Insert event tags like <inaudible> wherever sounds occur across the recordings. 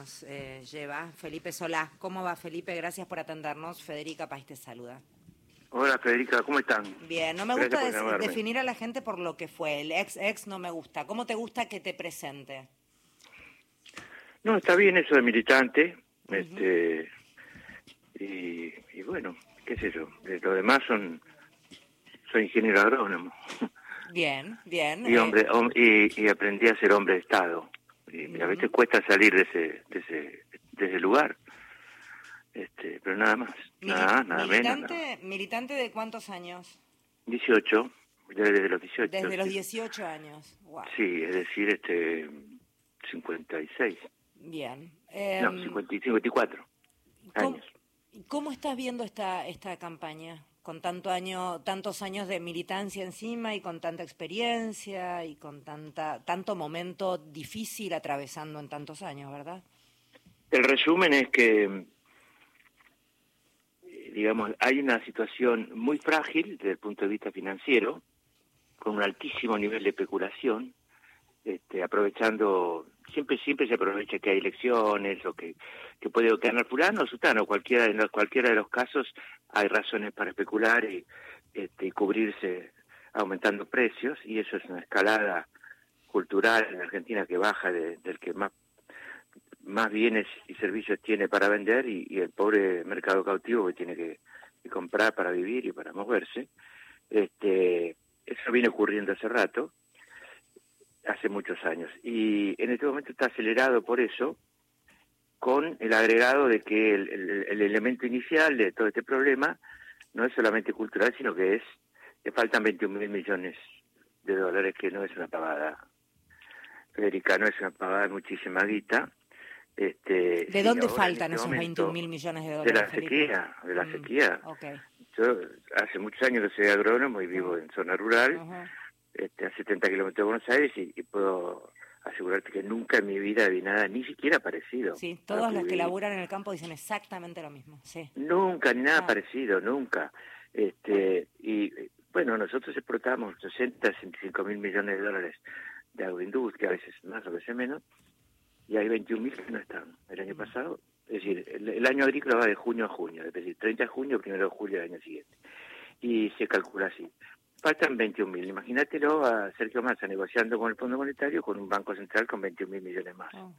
años eh, lleva. Felipe Solá. ¿Cómo va, Felipe? Gracias por atendernos. Federica País te saluda. Hola, Federica, ¿cómo están? Bien, no me gusta definir a la gente por lo que fue. El ex ex no me gusta. ¿Cómo te gusta que te presente? No, está bien eso de militante. este y, bueno, qué sé yo. Lo demás son soy ingeniero agrónomo. Bien, bien. Y, hombre, y, aprendí a ser hombre de Estado. Y a veces cuesta salir de ese, de ese, de ese lugar. Este, pero nada más. nada, nada militante, menos. ¿Militante de cuántos años? 18, desde, los 18. Desde los 18 años. Sí, es decir, este 56. Bien. no, 54 em, años. ¿Cómo estás viendo esta, esta campaña? Con tanto año, tantos años de militancia encima y con tanta experiencia y con tanta, tanto momento difícil atravesando en tantos años, ¿verdad? El resumen es que, digamos, hay una situación muy frágil desde el punto de vista financiero, con un altísimo nivel de especulación, este, aprovechando, siempre siempre se aprovecha que hay elecciones o que, que puede ganar fulano o sutano, cualquiera, en cualquiera de los casos hay razones para especular y, este, cubrirse aumentando precios y eso es una escalada cultural en Argentina que baja del que más más bienes y servicios tiene para vender y, el pobre mercado cautivo que tiene que, que, comprar para vivir y para moverse. Este, eso viene ocurriendo hace rato hace muchos años. Y en este momento está acelerado por eso, con el agregado de que el, elemento inicial de todo este problema no es solamente cultural, sino que es que faltan 21 mil millones de dólares, que no es una pavada. Federica, no es una pavada, muchísima guita. Este, ¿De dónde faltan este esos 21 mil millones de dólares? De la sequía, de la mm, sequía. Yo hace muchos años que soy agrónomo y vivo en zona rural este, a 70 kilómetros de Buenos Aires y, puedo asegurarte que nunca en mi vida vi nada ni siquiera parecido. Sí, todos los que laburan en el campo dicen exactamente lo mismo, sí. Nunca, ni nada ah. parecido, nunca. Este, y bueno, nosotros exportamos 60, 65 mil millones de dólares de agroindustria, a veces más, a veces menos, y hay 21 mil que no están. El año mm. pasado, es decir, el, año agrícola va de junio a junio, es decir, 30 de junio, 1 de julio del año siguiente. Y se calcula así faltan 21 mil. Imagínatelo a Sergio Massa negociando con el Fondo Monetario con un Banco Central con 21 mil millones más ah,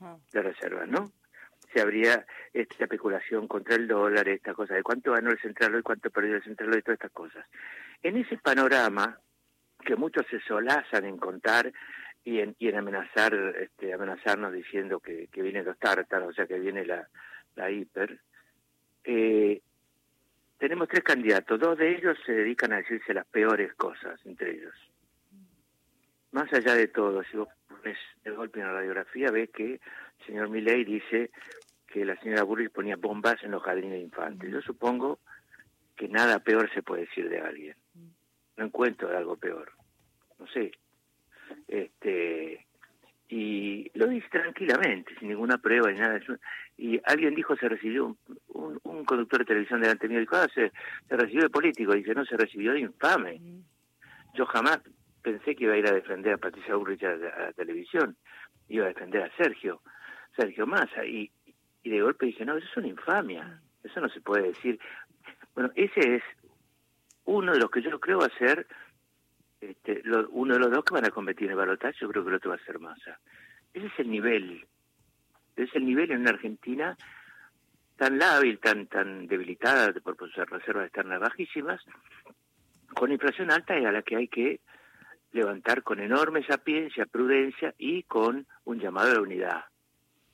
ah. de reservas, ¿no? Se habría esta especulación contra el dólar, esta cosa de cuánto ganó el central hoy, cuánto perdió el central hoy, todas estas cosas. En ese panorama, que muchos se solazan en contar y en, y en amenazar, este, amenazarnos diciendo que, que vienen los tártaros, o sea, que viene la, la hiper, eh, tenemos tres candidatos, dos de ellos se dedican a decirse las peores cosas entre ellos. Más allá de todo, si vos pones de golpe en la radiografía, ves que el señor Milley dice que la señora Burris ponía bombas en los jardines de infantes. Yo supongo que nada peor se puede decir de alguien. No encuentro algo peor. No sé. Este, y lo dice tranquilamente, sin ninguna prueba ni nada. Y alguien dijo, se recibió, un, un, conductor de televisión delante mío dijo, ah, se, recibió de político, dice, no, se recibió de infame. Yo jamás pensé que iba a ir a defender a Patricia Burrich a, la televisión, iba a defender a Sergio, Sergio Massa, y, y de golpe dije, no, eso es una infamia, eso no se puede decir. Bueno, ese es uno de los que yo creo va a ser este, uno de los dos que van a competir en el balotaje, yo creo que el otro va a ser Massa. Ese es el nivel. Ese es el nivel en una Argentina tan lábil, tan tan debilitada por, sus reservas externas bajísimas, con inflación alta y a la que hay que levantar con enorme sapiencia, prudencia y con un llamado a la unidad,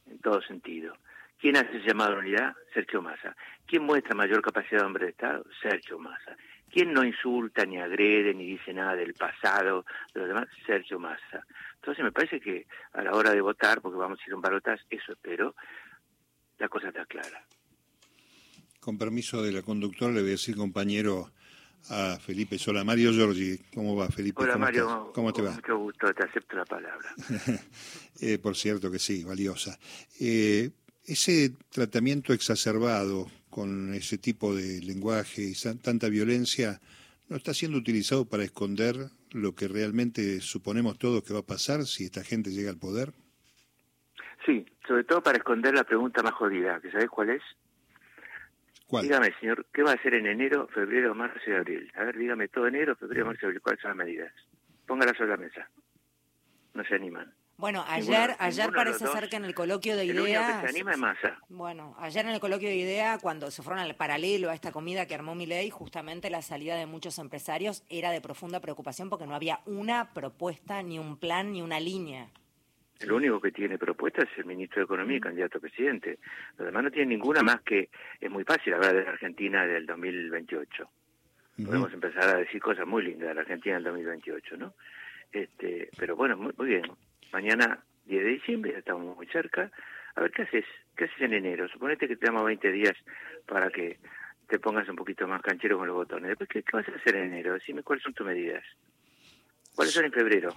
en todo sentido. ¿Quién hace ese llamado a la unidad? Sergio Massa. ¿Quién muestra mayor capacidad de hombre de Estado? Sergio Massa. ¿Quién no insulta, ni agrede, ni dice nada del pasado de los demás? Sergio Massa. Entonces me parece que a la hora de votar, porque vamos a ir a un balotaje, eso espero, la cosa está clara. Con permiso de la conductora, le voy a decir compañero a Felipe Sola. Mario Giorgi, ¿cómo va Felipe? Hola Mario, ¿cómo te va? Mucho gusto, te acepto la palabra. <laughs> eh, por cierto que sí, valiosa. Eh, ese tratamiento exacerbado con ese tipo de lenguaje y tanta violencia no está siendo utilizado para esconder lo que realmente suponemos todos que va a pasar si esta gente llega al poder? Sí, sobre todo para esconder la pregunta más jodida, que ¿sabes cuál es? ¿Cuál? Dígame, señor, ¿qué va a hacer en enero, febrero, marzo y abril? A ver, dígame todo enero, febrero, marzo y abril, ¿cuáles son las medidas? Póngalas sobre la mesa. No se animan. Bueno, ayer, Ninguno- ayer parece ser que en el coloquio de El único que ideas. se anima es Massa. Bueno, ayer en el coloquio de idea, cuando se fueron al paralelo a esta comida que armó Milei, justamente la salida de muchos empresarios era de profunda preocupación porque no había una propuesta, ni un plan, ni una línea. El único que tiene propuesta es el ministro de Economía y candidato a presidente. Los demás no tienen ninguna más que es muy fácil hablar de la Argentina del 2028. Ujú. Podemos empezar a decir cosas muy lindas de la Argentina del 2028, ¿no? Este, pero bueno, muy, muy bien. Mañana, 10 de diciembre, ya estamos muy cerca. A ver, ¿qué haces? ¿Qué haces en enero? Suponete que te damos 20 días para que te pongas un poquito más canchero con los botones. Después, ¿qué, qué vas a hacer en enero? Decime cuáles son tus medidas. ¿Cuáles son en febrero?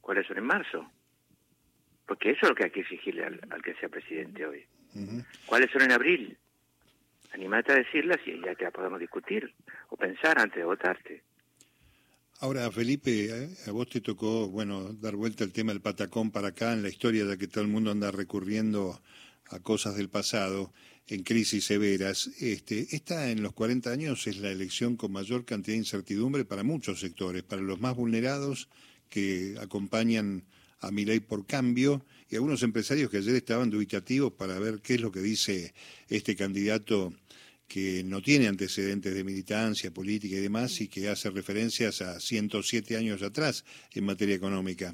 ¿Cuáles son en marzo? Porque eso es lo que hay que exigirle al, al que sea presidente hoy. ¿Cuáles son en abril? Animate a decirlas y ya te las podemos discutir o pensar antes de votarte. Ahora, Felipe, eh, a vos te tocó, bueno, dar vuelta el tema del patacón para acá en la historia de que todo el mundo anda recurriendo a cosas del pasado en crisis severas. Este, esta en los 40 años es la elección con mayor cantidad de incertidumbre para muchos sectores, para los más vulnerados que acompañan a Milei por cambio y algunos empresarios que ayer estaban dubitativos para ver qué es lo que dice este candidato que no tiene antecedentes de militancia política y demás y que hace referencias a 107 años atrás en materia económica.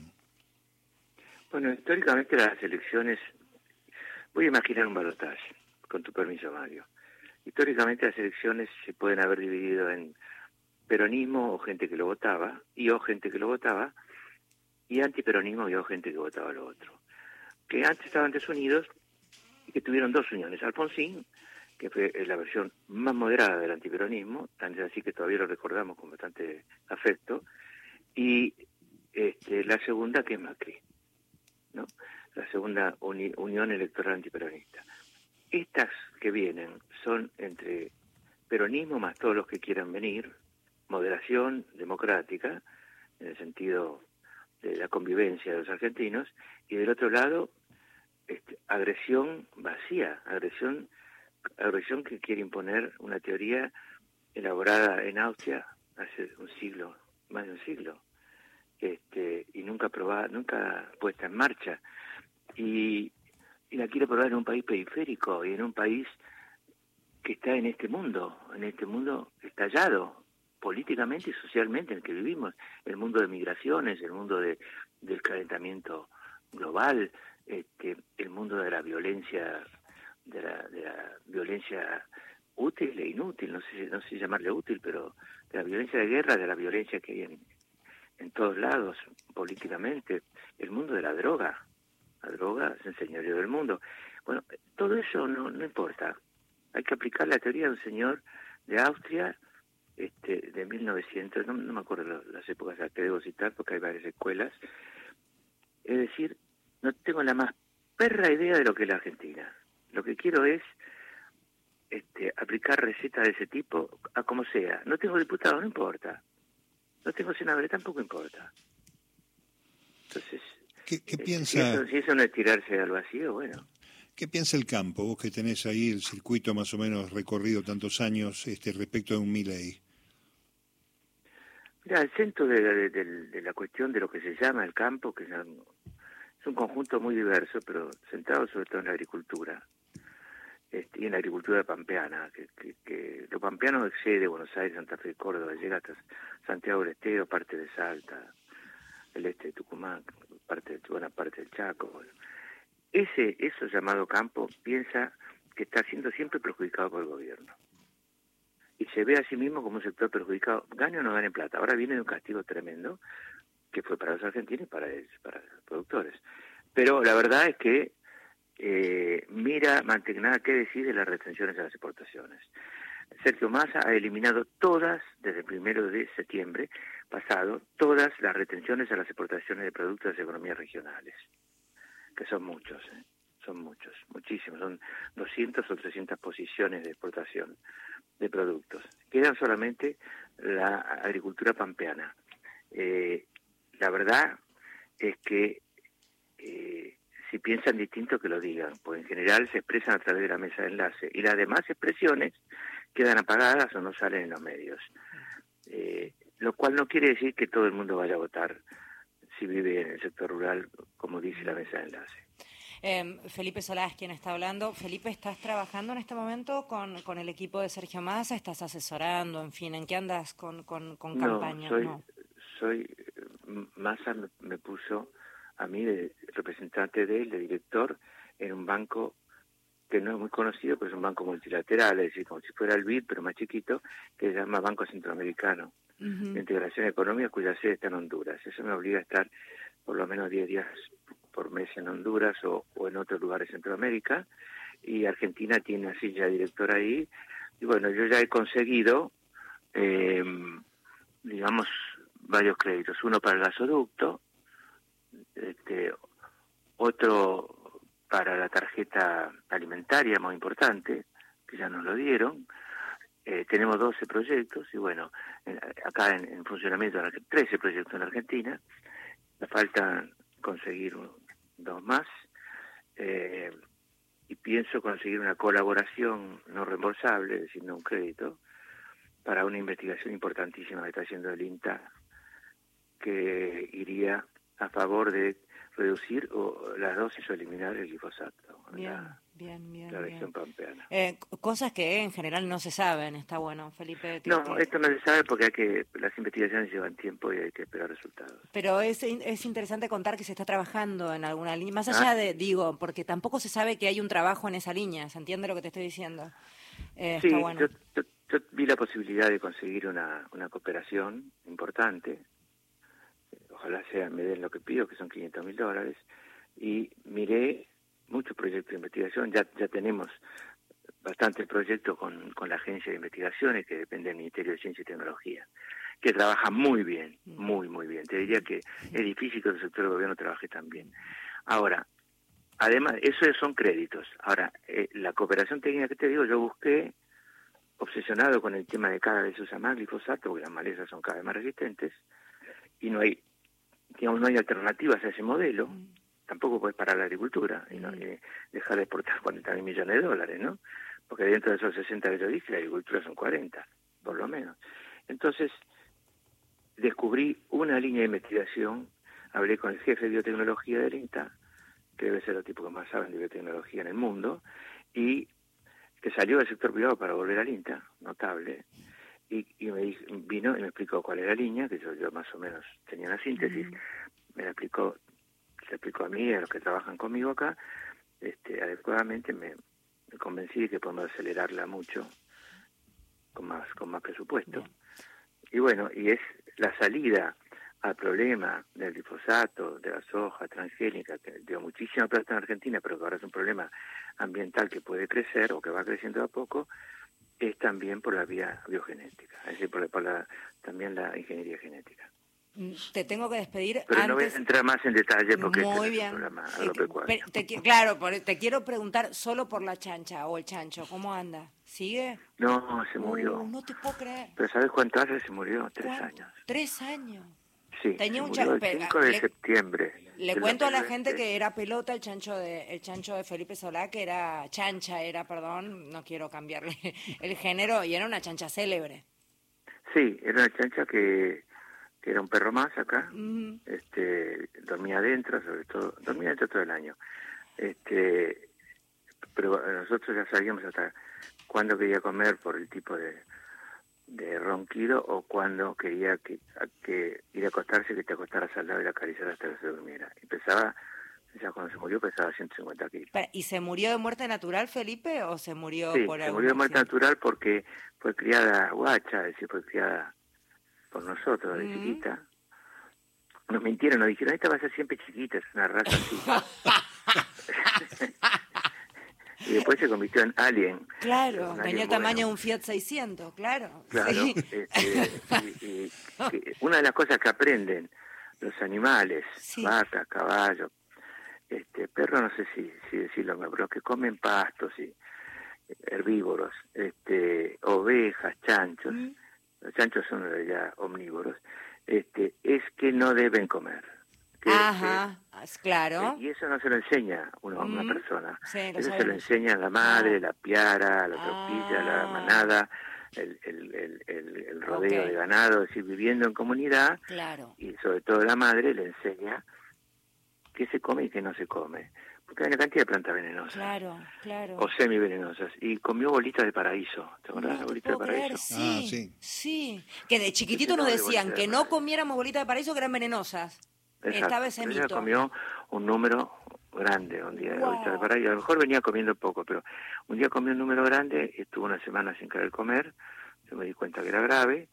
Bueno, históricamente las elecciones, voy a imaginar un balotaje, con tu permiso, Mario. Históricamente las elecciones se pueden haber dividido en peronismo o gente que lo votaba, y o gente que lo votaba, y antiperonismo y o gente que votaba lo otro. Que antes estaban desunidos y que tuvieron dos uniones. Alfonsín, que fue la versión más moderada del antiperonismo, tan así que todavía lo recordamos con bastante afecto, y este, la segunda que es Macri. ¿no? la segunda uni- unión electoral antiperonista. Estas que vienen son entre peronismo más todos los que quieran venir, moderación democrática, en el sentido de la convivencia de los argentinos, y del otro lado, este, agresión vacía, agresión, agresión que quiere imponer una teoría elaborada en Austria hace un siglo, más de un siglo, este, y nunca probada, nunca puesta en marcha. Y, la quiere probar en un país periférico y en un país que está en este mundo, en este mundo estallado políticamente y socialmente en el que vivimos, el mundo de migraciones, el mundo de, del calentamiento global, este, el mundo de la violencia, de la, de la violencia útil e inútil, no sé, no sé llamarle útil, pero de la violencia de guerra, de la violencia que hay en, en todos lados políticamente, el mundo de la droga. La droga es el señorío del mundo. Bueno, todo eso no, no importa. Hay que aplicar la teoría de un señor de Austria este, de 1900, no, no me acuerdo las épocas a que debo citar porque hay varias escuelas. Es decir, no tengo la más perra idea de lo que es la Argentina. Lo que quiero es este, aplicar recetas de ese tipo a como sea. No tengo diputado, no importa. No tengo senadores, tampoco importa. Entonces, ¿Qué, qué eh, si, piensa, eso, si eso no es tirarse al vacío, bueno. ¿Qué piensa el campo? Vos que tenés ahí el circuito más o menos recorrido tantos años este, respecto de un Milei. Mira, el centro de, de- de- de la cuestión de lo que se llama el campo, que es un, es un conjunto muy diverso, pero centrado sobre todo en la agricultura, este, y en la agricultura pampeana, que, que, que lo pampeano excede Buenos Aires, Santa Fe, Córdoba, llega hasta Santiago del Estero, parte de Salta, el este de Tucumán, parte de, buena parte del Chaco. Ese, eso llamado campo piensa que está siendo siempre perjudicado por el gobierno y se ve a sí mismo como un sector perjudicado, gane o no gane plata. Ahora viene de un castigo tremendo que fue para los argentinos y para los productores. Pero la verdad es que eh, mira más que nada qué decide las retenciones a las exportaciones. Sergio Massa ha eliminado todas, desde el primero de septiembre pasado, todas las retenciones a las exportaciones de productos de economías regionales, que son muchos, ¿eh? son muchos, muchísimos, son 200 o 300 posiciones de exportación de productos. Quedan solamente la agricultura pampeana. Eh, la verdad es que si piensan distinto que lo digan, pues en general se expresan a través de la mesa de enlace y las demás expresiones quedan apagadas o no salen en los medios. Eh, lo cual no quiere decir que todo el mundo vaya a votar si vive en el sector rural, como dice la mesa de enlace. Eh, Felipe Solás, quien está hablando. Felipe, ¿estás trabajando en este momento con, con el equipo de Sergio Massa? ¿Estás asesorando? En fin, ¿en qué andas con, con, con campaña? Soy, no, soy, Massa me, puso a mí de representante de él, de director, en un banco que no es muy conocido, pero es un banco multilateral, es decir, como si fuera el BID, pero más chiquito, que se llama Banco Centroamericano de Integración Económica, cuya sede está en Honduras. Eso me obliga a estar por lo menos 10 días por mes en Honduras o, en otros lugares de Centroamérica y Argentina tiene una silla de director ahí. Y bueno yo ya he conseguido eh, digamos varios créditos. Uno para el gasoducto este otro para la tarjeta alimentaria muy importante que ya nos lo dieron. Eh, tenemos 12 proyectos y bueno acá en, en funcionamiento 13 proyectos en Argentina. Me falta conseguir dos más, eh, y pienso conseguir una colaboración no reembolsable, es un crédito, para una investigación importantísima que está haciendo el INTA, que iría a favor de reducir o las dosis o eliminar el glifosato. Bien, bien, bien. La región pampeana. Eh, cosas que en general no se saben, está bueno, Felipe. No, esto no se sabe porque hay que las investigaciones llevan tiempo y hay que esperar resultados. Pero es, es interesante contar que se está trabajando en alguna línea, más allá ah. de, digo, porque tampoco se sabe que hay un trabajo en esa línea, ¿se entiende lo que te estoy diciendo? Eh, sí, yo, yo, vi la posibilidad de conseguir una, una cooperación importante ojalá sea, me den lo que pido, que son 500 mil dólares, y miré muchos proyectos de investigación, ya, ya tenemos bastantes proyectos con, con la agencia de investigaciones que depende del Ministerio de Ciencia y Tecnología, que trabaja muy bien, muy, muy bien. Te diría que es difícil que el sector del gobierno trabaje tan bien. Ahora, además, eso son créditos. Ahora, eh, la cooperación técnica que te digo, yo busqué, obsesionado con el tema de cada vez se usa más glifosato, porque las malezas son cada vez más resistentes, y no hay digamos, no hay alternativas a ese modelo, mm. tampoco puedes parar la agricultura y, no, mm. dejar de exportar 40 mil millones de dólares, ¿no? Porque dentro de esos 60 que yo dije, la agricultura son 40, por lo menos. Entonces, descubrí una línea de investigación, hablé con el jefe de biotecnología del INTA, que debe ser el tipo que más saben de biotecnología en el mundo, y que salió del sector privado para volver al INTA, notable, y, me vino y me explicó cuál era la línea, que yo, yo más o menos tenía una síntesis, me la explicó, se explicó a mí, y a los que trabajan conmigo acá, este, adecuadamente me, convencí de que podemos acelerarla mucho con más, con más presupuesto. Y bueno, y es la salida al problema del glifosato, de la soja transgénica, que dio muchísima plata en Argentina, pero que ahora es un problema ambiental que puede crecer o que va creciendo a poco, es también por la vía biogenética, es decir, por, la, también la ingeniería genética. Mm, te tengo que despedir. Pero no voy a entrar más en detalle porque Muy este bien. es te, claro, te quiero preguntar solo por la chancha o el chancho, ¿cómo anda? ¿Sigue? No, se murió. Uh, no te puedo creer. ¿Pero sabes cuánto hace se murió? Tres años. ¿Tres años? Sí, Tenía un el 5 de septiembre. Le cuento a la gente que era pelota el chancho de el chancho de Felipe Solá, que era chancha, era, perdón, no quiero cambiarle <laughs> el género, y era una chancha célebre. Sí, era una chancha que, que era un perro más acá, este dormía adentro, sobre todo, dormía adentro todo el año. Este, pero nosotros ya sabíamos hasta cuándo quería comer por el tipo de, de ronquido o cuando quería que, que ir a acostarse que te acostaras al lado y la acariciar hasta que se durmiera. Y pesaba, ya cuando se murió pesaba 150 kilos. ¿Y se murió de muerte natural, Felipe, o se murió sí, por se murió de muerte natural porque fue criada guacha, es decir, fue criada por nosotros de chiquita. Nos mintieron, nos dijeron, esta va a ser siempre chiquita, es una raza así. <laughs> y después se convirtió en Alien. Claro, tenía tamaño de un Fiat 600, claro. Claro, este, y, <laughs> una de las cosas que aprenden los animales, vaca, caballo, este, perro no sé si, si decirlo, pero que comen pastos y herbívoros, este, ovejas, chanchos, mm. los chanchos son ya omnívoros, este, es que no deben comer. Ajá, Claro. y eso no se lo enseña uno a una Mm, persona. sí, eso se lo enseña la madre, la piara, la tropilla, la Ah. manada, el, el, el, el, el rodeo de ganado, es decir, viviendo en comunidad Claro. y sobre todo la madre le enseña qué se come y qué no se come. Porque hay una cantidad de plantas venenosas Claro, claro. o semivenenosas. Y comió bolitas de paraíso. ¿Te acordás de No bolitas de puedo creer, paraíso? sí, Ah, sí. sí. Que de chiquitito nos no, de decían que de no paraíso. comiéramos bolitas de paraíso que eran venenosas. Exacto. Estaba ese Ella mito. comió un número grande un día Wow. A lo mejor venía comiendo poco, pero un día comió un número grande y estuvo una semana sin querer comer. Yo me di cuenta que era grave.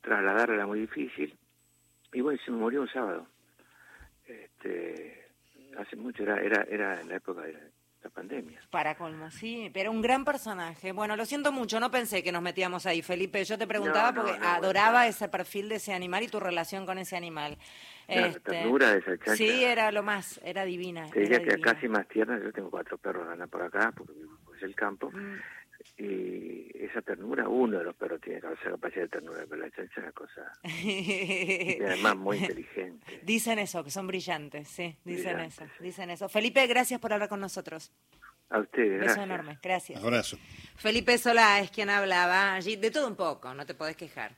Trasladarla era muy difícil. Y bueno, se me murió un sábado. Este, hace mucho, era, era, era en la época de la pandemia. Para colmo, sí, pero un gran personaje. Bueno, lo siento mucho, no pensé que nos metíamos ahí, Felipe. Yo te preguntaba No, no, porque no, adoraba ese perfil de ese animal y tu relación con ese animal. La Este, ternura de esa chancha. Sí, era lo más, era divina. Te diría que divina. casi más tierna, yo tengo cuatro perros andan por acá, porque es el campo, Mm. Y esa ternura, uno de los perros tiene esa capacidad de ternura, pero la chancha es una cosa, <laughs> y además muy inteligente. Dicen eso, que son brillantes, sí, dicen Brillantes, eso, sí. dicen eso. Felipe, gracias por hablar con nosotros. A ustedes, Beso gracias. enorme, gracias. Abrazo. Felipe Solá es quien hablaba allí, de todo un poco, no te podés quejar.